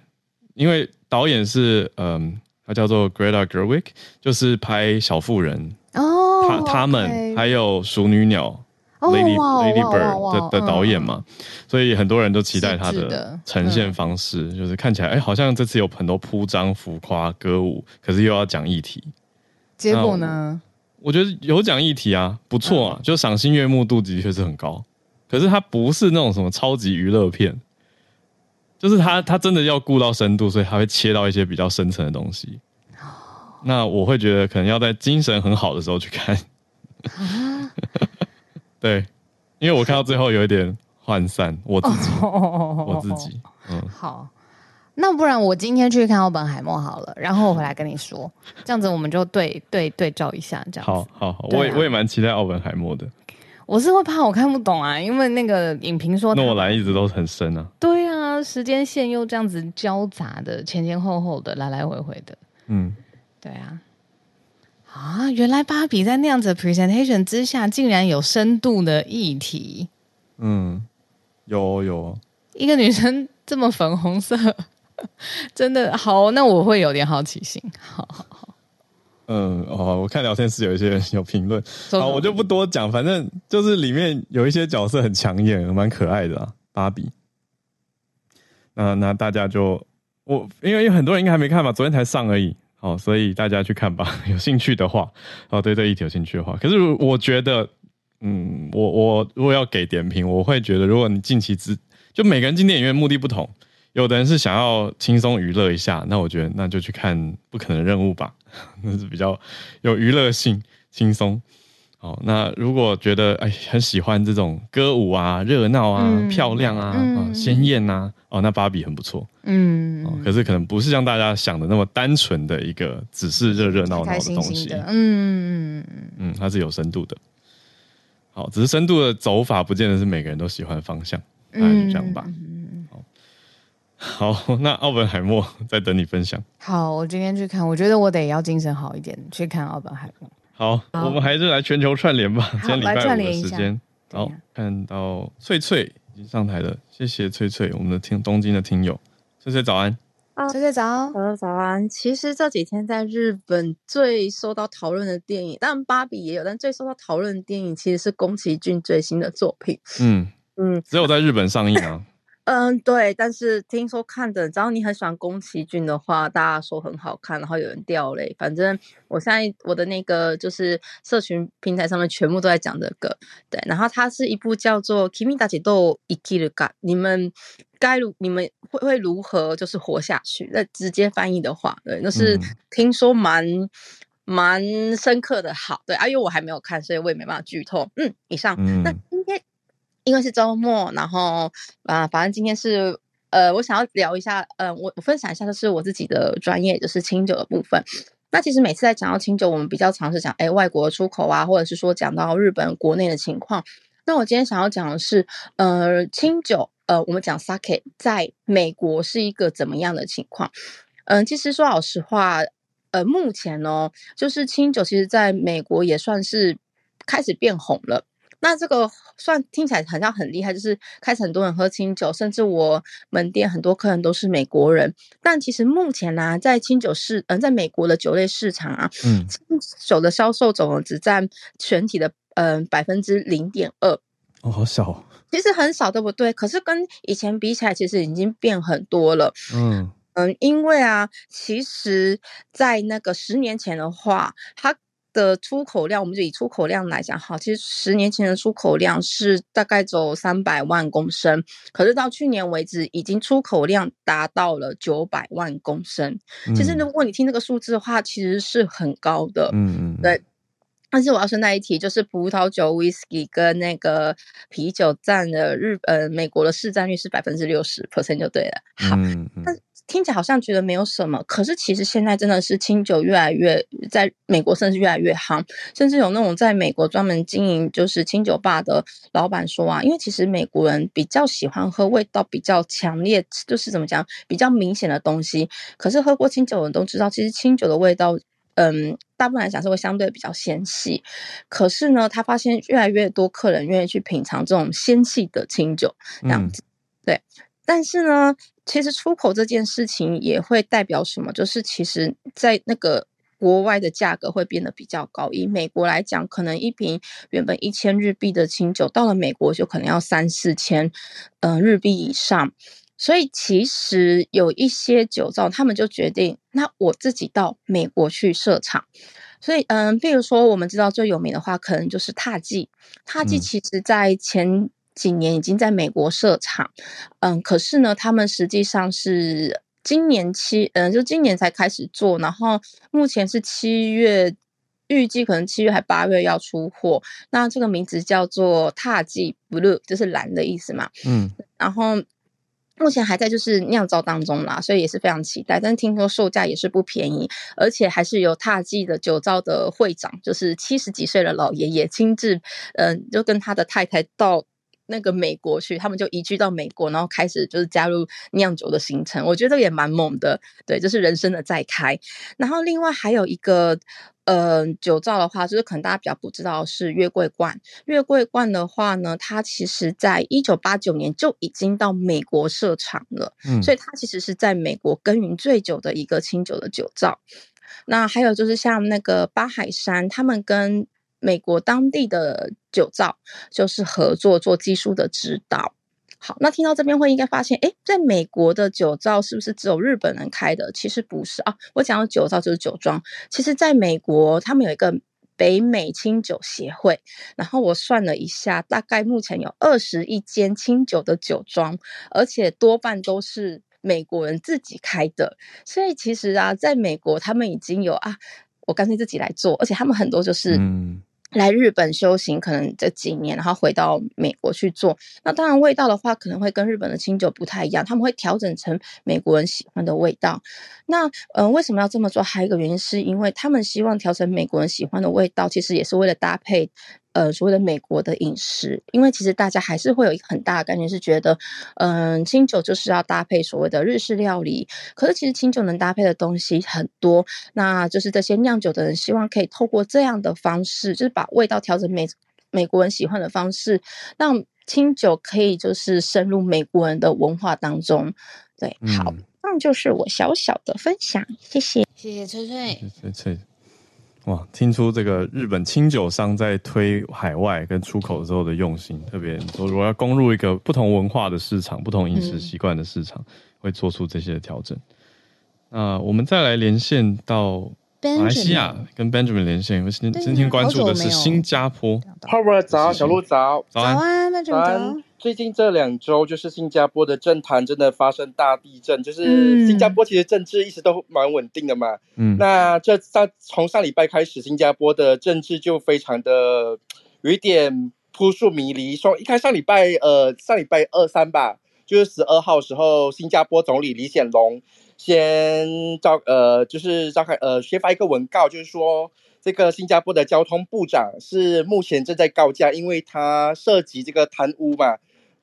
因为导演是嗯。他叫做 Greta Gerwig，就是拍《小妇人》哦，他他们还有熟女鸟。Lady Lady Bird 的的导演嘛，所以很多人都期待他的呈现方式，就是看起来哎，好像这次有很多铺张、浮夸、歌舞，可是又要讲议题。结果呢？我觉得有讲议题啊，不错啊，就赏心悦目度的确是很高。可是它不是那种什么超级娱乐片，就是他他真的要顾到深度，所以他会切到一些比较深层的东西。那我会觉得可能要在精神很好的时候去看。对，因为我看到最后有一点涣散，我自己，我自己，嗯，好，那不然我今天去看奥本海默好了，然后我回来跟你说，这样子我们就对对对照一下，这样子。好好好，我也、啊、我也蛮期待奥本海默的。我是会怕我看不懂啊，因为那个影评说诺兰一直都很深啊。对啊，时间线又这样子交杂的，前前后后的，来来回回的。嗯，对啊。啊，原来芭比在那样子的 presentation 之下，竟然有深度的议题。嗯，有有。一个女生这么粉红色，真的好，那我会有点好奇心。好好好。嗯，哦，我看聊天室有一些人有评论，好，我就不多讲，反正就是里面有一些角色很抢眼，蛮可爱的啊，芭比。那那大家就我，因为有很多人应该还没看吧，昨天才上而已。好，所以大家去看吧，有兴趣的话，哦，对这一题有兴趣的话，可是我觉得，嗯，我我如果要给点评，我会觉得，如果你近期只就每个人进电影院目的不同，有的人是想要轻松娱乐一下，那我觉得那就去看《不可能任务》吧，那是比较有娱乐性、轻松。好，那如果觉得哎很喜欢这种歌舞啊、热闹啊、嗯、漂亮啊、嗯、啊鲜艳呐，哦，那芭比很不错。嗯、哦，可是可能不是像大家想的那么单纯的一个只是热热闹闹的东西。嗯嗯嗯，它是有深度的。好，只是深度的走法不见得是每个人都喜欢的方向。嗯，这样吧。好，好，那奥本海默在等你分享。好，我今天去看，我觉得我得要精神好一点去看奥本海默。好，好，我们还是来全球串联吧。今天礼拜五的时间，好，好看到翠翠已经上台了，谢谢翠翠，我们的听东京的听友，翠翠早安，啊，翠翠早，早早安。其实这几天在日本最受到讨论的电影，当然芭比也有，但最受到讨论的电影其实是宫崎骏最新的作品。嗯嗯，只有在日本上映啊。嗯，对，但是听说看的，只要你很喜欢宫崎骏的话，大家说很好看，然后有人掉泪。反正我现在我的那个就是社群平台上面全部都在讲这个，对。然后它是一部叫做《君たちどう生きるか》，你们该如你们会会如何就是活下去？那直接翻译的话，对，那是听说蛮、嗯、蛮深刻的。好，对啊，因为我还没有看，所以我也没办法剧透。嗯，以上。嗯、那今天。 因为是周末，然后啊，反正今天是呃，我想要聊一下，呃，我我分享一下，就是我自己的专业，就是清酒的部分。那其实每次在讲到清酒，我们比较常是讲，哎，外国出口啊，或者是说讲到日本国内的情况。那我今天想要讲的是，呃，清酒，呃，我们讲 Sake 在美国是一个怎么样的情况？嗯、其实说老实话，呃，目前呢，就是清酒其实在美国也算是开始变红了。那这个算听起来好像很厉害，就是开始很多人喝清酒，甚至我门店很多客人都是美国人。但其实目前呢、啊，在清酒市，嗯、呃，在美国的酒类市场啊，嗯，清酒的销售总额只占全体的嗯百分之零点二。哦，好少，其实很少，对不对？可是跟以前比起来，其实已经变很多了。嗯嗯，因为啊，其实，在那个十年前的话，它。的出口量，我们就以出口量来讲，哈，其实十年前的出口量是大概走三百万公升，可是到去年为止，已经出口量达到了九百万公升。嗯、其实如果你听这个数字的话，其实是很高的。嗯嗯，对。但是我要顺带一提，就是葡萄酒、whisky 跟那个啤酒占了日呃美国的市占率是百分之六十 percent 就对了。好，嗯嗯听起来好像觉得没有什么，可是其实现在真的是清酒越来越在美国，甚至越来越夯，甚至有那种在美国专门经营就是清酒吧的老板说啊，因为其实美国人比较喜欢喝味道比较强烈，就是怎么讲比较明显的东西。可是喝过清酒的人都知道，其实清酒的味道，嗯，大部分来讲是会相对比较纤细。可是呢，他发现越来越多客人愿意去品尝这种纤细的清酒，这样子，嗯、对。但是呢，其实出口这件事情也会代表什么？就是其实，在那个国外的价格会变得比较高。以美国来讲，可能一瓶原本一千日币的清酒，到了美国就可能要三四千，嗯、呃，日币以上。所以其实有一些酒造，他们就决定，那我自己到美国去设厂。所以，嗯，比如说我们知道最有名的话，可能就是獭祭。獭祭其实在前几年已经在美国设厂，嗯，可是呢，他们实际上是今年七，嗯，就今年才开始做，然后目前是七月，预计可能七月还八月要出货。那这个名字叫做踏季 Blue，就是蓝的意思嘛，嗯，然后。目前还在就是酿造当中啦，所以也是非常期待。但是听说售价也是不便宜，而且还是由踏季的酒造的会长，就是七十几岁的老爷爷亲自，嗯、呃，就跟他的太太到那个美国去，他们就移居到美国，然后开始就是加入酿酒的行程。我觉得也蛮猛的，对，就是人生的再开。然后另外还有一个。呃，酒造的话，就是可能大家比较不知道是月桂冠。月桂冠的话呢，它其实在一九八九年就已经到美国设厂了，嗯，所以它其实是在美国耕耘最久的一个清酒的酒造。那还有就是像那个八海山，他们跟美国当地的酒造就是合作做技术的指导。好，那听到这边会应该发现，诶，在美国的酒造是不是只有日本人开的？其实不是啊，我讲的酒造就是酒庄。其实，在美国，他们有一个北美清酒协会，然后我算了一下，大概目前有二十一间清酒的酒庄，而且多半都是美国人自己开的。所以，其实啊，在美国，他们已经有啊，我干脆自己来做，而且他们很多就是嗯。来日本修行，可能这几年，然后回到美国去做。那当然，味道的话可能会跟日本的清酒不太一样，他们会调整成美国人喜欢的味道。那嗯、呃，为什么要这么做？还有一个原因，是因为他们希望调成美国人喜欢的味道，其实也是为了搭配。呃，所谓的美国的饮食，因为其实大家还是会有一个很大的概念，是觉得，嗯、呃，清酒就是要搭配所谓的日式料理。可是其实清酒能搭配的东西很多，那就是这些酿酒的人希望可以透过这样的方式，就是把味道调整美美国人喜欢的方式，让清酒可以就是深入美国人的文化当中。对，好，那、嗯、就是我小小的分享，谢谢，谢谢翠翠，翠翠。哇，听出这个日本清酒商在推海外跟出口的时候的用心，特别说如果要攻入一个不同文化的市场、不同饮食习惯的市场，嗯、会做出这些调整。那我们再来连线到马来西亚，跟 Benjamin 连线。我今今天关注的是新加坡。Howard 早，小鹿早，早安，Benjamin 最近这两周，就是新加坡的政坛真的发生大地震。就是新加坡其实政治一直都蛮稳定的嘛。嗯，那这上从上礼拜开始，新加坡的政治就非常的有一点扑朔迷离。说一开上礼拜，呃，上礼拜二三吧，就是十二号时候，新加坡总理李显龙先召呃，就是召开呃，先发一个文告，就是说。这个新加坡的交通部长是目前正在告假，因为他涉及这个贪污嘛，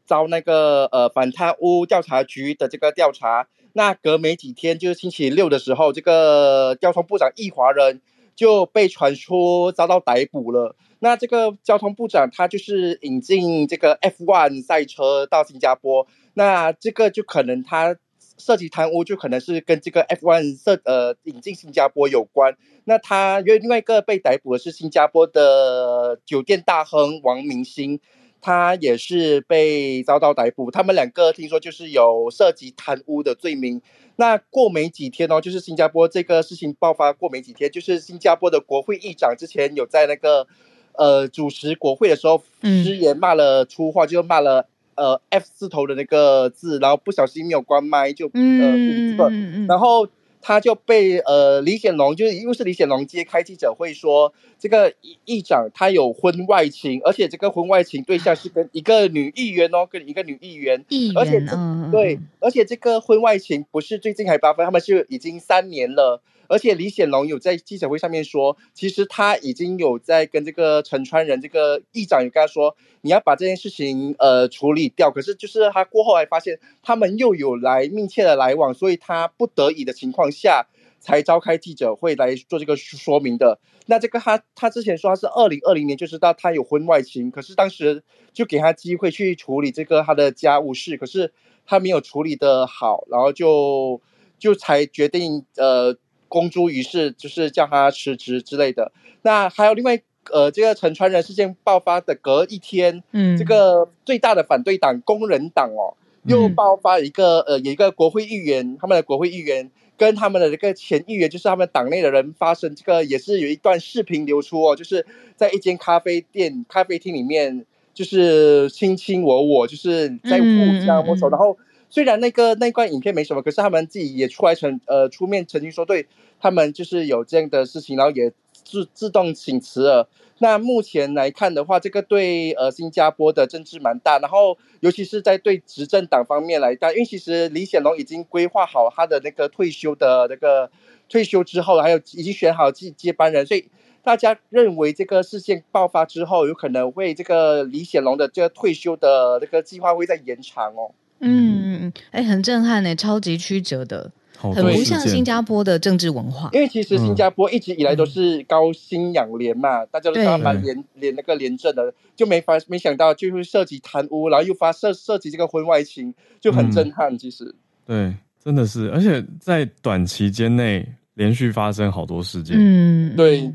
遭那个呃反贪污调查局的这个调查。那隔没几天，就是星期六的时候，这个交通部长易华仁就被传出遭到逮捕了。那这个交通部长他就是引进这个 F1 赛车到新加坡，那这个就可能他。涉及贪污，就可能是跟这个 F1 涉呃引进新加坡有关。那他因为另外一个被逮捕的是新加坡的酒店大亨王明兴，他也是被遭到逮捕。他们两个听说就是有涉及贪污的罪名。那过没几天哦，就是新加坡这个事情爆发过没几天，就是新加坡的国会议长之前有在那个呃主持国会的时候失言骂了粗话，就骂了。呃，F 字头的那个字，然后不小心没有关麦，就呃，嗯嗯嗯，然后他就被呃李显龙，就是因为是李显龙接开记者会说，这个议长他有婚外情，而且这个婚外情对象是跟一个女议员哦，跟一个女议员，议员，而且嗯，对，而且这个婚外情不是最近还发生，他们是已经三年了。而且李显龙有在记者会上面说，其实他已经有在跟这个陈川仁这个议长有跟他说，你要把这件事情呃处理掉。可是就是他过后还发现他们又有来密切的来往，所以他不得已的情况下才召开记者会来做这个说明的。那这个他他之前说他是二零二零年就知道他有婚外情，可是当时就给他机会去处理这个他的家务事，可是他没有处理的好，然后就就才决定呃。公诸于世，就是叫他辞职之类的。那还有另外，呃，这个沉船人事件爆发的隔一天，嗯，这个最大的反对党工人党哦，又爆发一个呃，有一个国会议员，他们的国会议员跟他们的这个前议员，就是他们党内的人发生这个，也是有一段视频流出哦，就是在一间咖啡店、咖啡厅里面，就是卿卿我我，就是在互相握手，然后。虽然那个那段影片没什么，可是他们自己也出来成呃出面曾经说，对他们就是有这样的事情，然后也自自动请辞了。那目前来看的话，这个对呃新加坡的政治蛮大，然后尤其是在对执政党方面来大，因为其实李显龙已经规划好他的那个退休的那个退休之后，还有已经选好接接班人，所以大家认为这个事件爆发之后，有可能会这个李显龙的这个退休的那个计划会再延长哦。嗯嗯嗯，哎，很震撼呢，超级曲折的，很不像新加坡的政治文化。因为其实新加坡一直以来都是高薪养廉嘛，嗯、大家都知道蛮廉廉那个廉政的，就没发没想到就会涉及贪污，然后又发涉涉及这个婚外情，就很震撼。嗯、其实，对，真的是，而且在短期间内连续发生好多事件。嗯，对。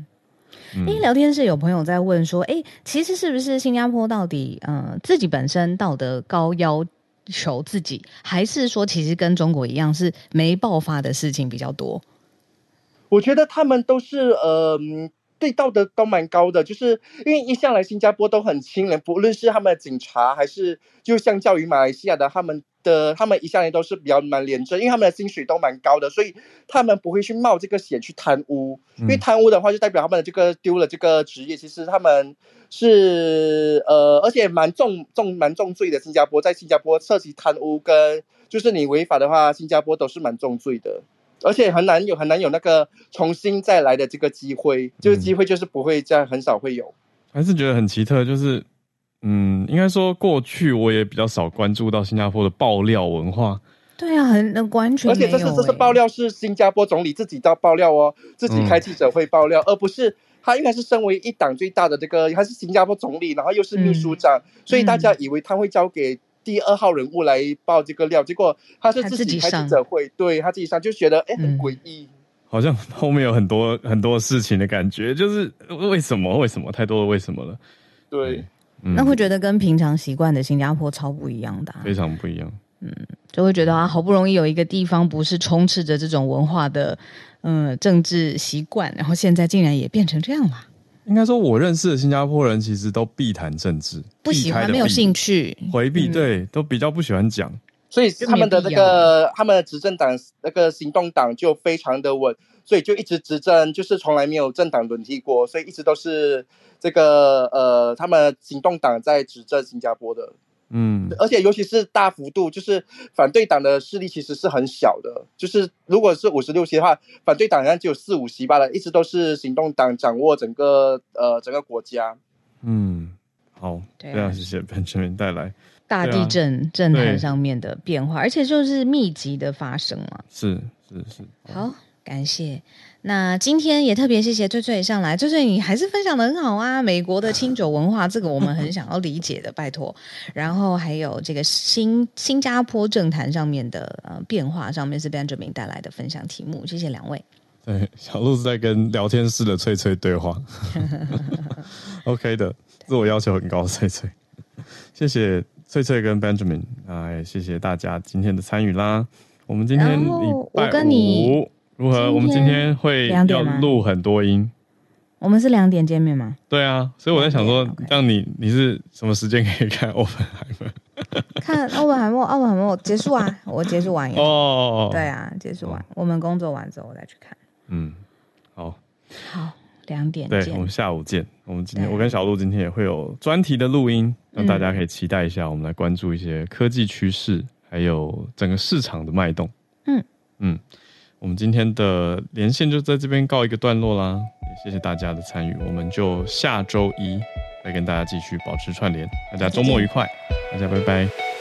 因为聊天室有朋友在问说，哎，其实是不是新加坡到底呃自己本身道德高要求自己，还是说其实跟中国一样，是没爆发的事情比较多？我觉得他们都是呃，对道德都蛮高的，就是因为一向来新加坡都很清廉，不论是他们的警察，还是就相较于马来西亚的他们。的他们一向来都是比较蛮廉政，因为他们的薪水都蛮高的，所以他们不会去冒这个险去贪污。因为贪污的话，就代表他们的这个丢了这个职业。其实他们是呃，而且蛮重重蛮重罪的。新加坡在新加坡涉及贪污跟就是你违法的话，新加坡都是蛮重罪的，而且很难有很难有那个重新再来的这个机会，就是机会就是不会这样，很少会有。还是觉得很奇特，就是。嗯，应该说过去我也比较少关注到新加坡的爆料文化。对啊，很完全。而且这次这次爆料是新加坡总理自己到爆料哦，自己开记者会爆料，嗯、而不是他应该是身为一党最大的这个，他是新加坡总理，然后又是秘书长，嗯、所以大家以为他会交给第二号人物来爆这个料，结果他是自己开记者会，他对他自己上就觉得哎很诡异，好像后面有很多很多事情的感觉，就是为什么为什么太多的为什么了？对。嗯那会觉得跟平常习惯的新加坡超不一样的、啊，非常不一样。嗯，就会觉得啊，好不容易有一个地方不是充斥着这种文化的，嗯，政治习惯，然后现在竟然也变成这样了。应该说，我认识的新加坡人其实都避谈政治，不喜欢，没有兴趣，回避，对，都比较不喜欢讲。所以他们的那个，他们的执政党那个行动党就非常的稳，所以就一直执政，就是从来没有政党轮替过，所以一直都是。这个呃，他们行动党在执政新加坡的，嗯，而且尤其是大幅度，就是反对党的势力其实是很小的，就是如果是五十六席的话，反对党好像只有四五席罢了，一直都是行动党掌握整个呃整个国家。嗯，好，非常谢谢 Benjamin 带来。大地震政坛上面的变化，而且就是密集的发生嘛，是是是，好，感谢。那今天也特别谢谢翠翠上来，翠翠你还是分享的很好啊！美国的清酒文化，这个我们很想要理解的，拜托。然后还有这个新新加坡政坛上面的呃变化，上面是 Benjamin 带来的分享题目，谢谢两位。对，小鹿是在跟聊天室的翠翠对话，OK 的，自我要求很高，翠翠。谢谢翠翠跟 Benjamin，哎，谢谢大家今天的参与啦。我们今天礼拜五。我跟你如何？我们今天会要录很多音。我们是两点见面吗？对啊，所以我在想说，让你你是什么时间可以看《奥本海默》？看《奥本海默》，《奥本海默》结束啊！我结束完以后哦，对啊，结束完，我们工作完之后我再去看。嗯，好，好，两点见。对，我们下午见。我们今天我跟小鹿今天也会有专题的录音，让大家可以期待一下。我们来关注一些科技趋势，还有整个市场的脉动。嗯嗯。我们今天的连线就在这边告一个段落啦，也谢谢大家的参与，我们就下周一再跟大家继续保持串联，大家周末愉快，大家拜拜。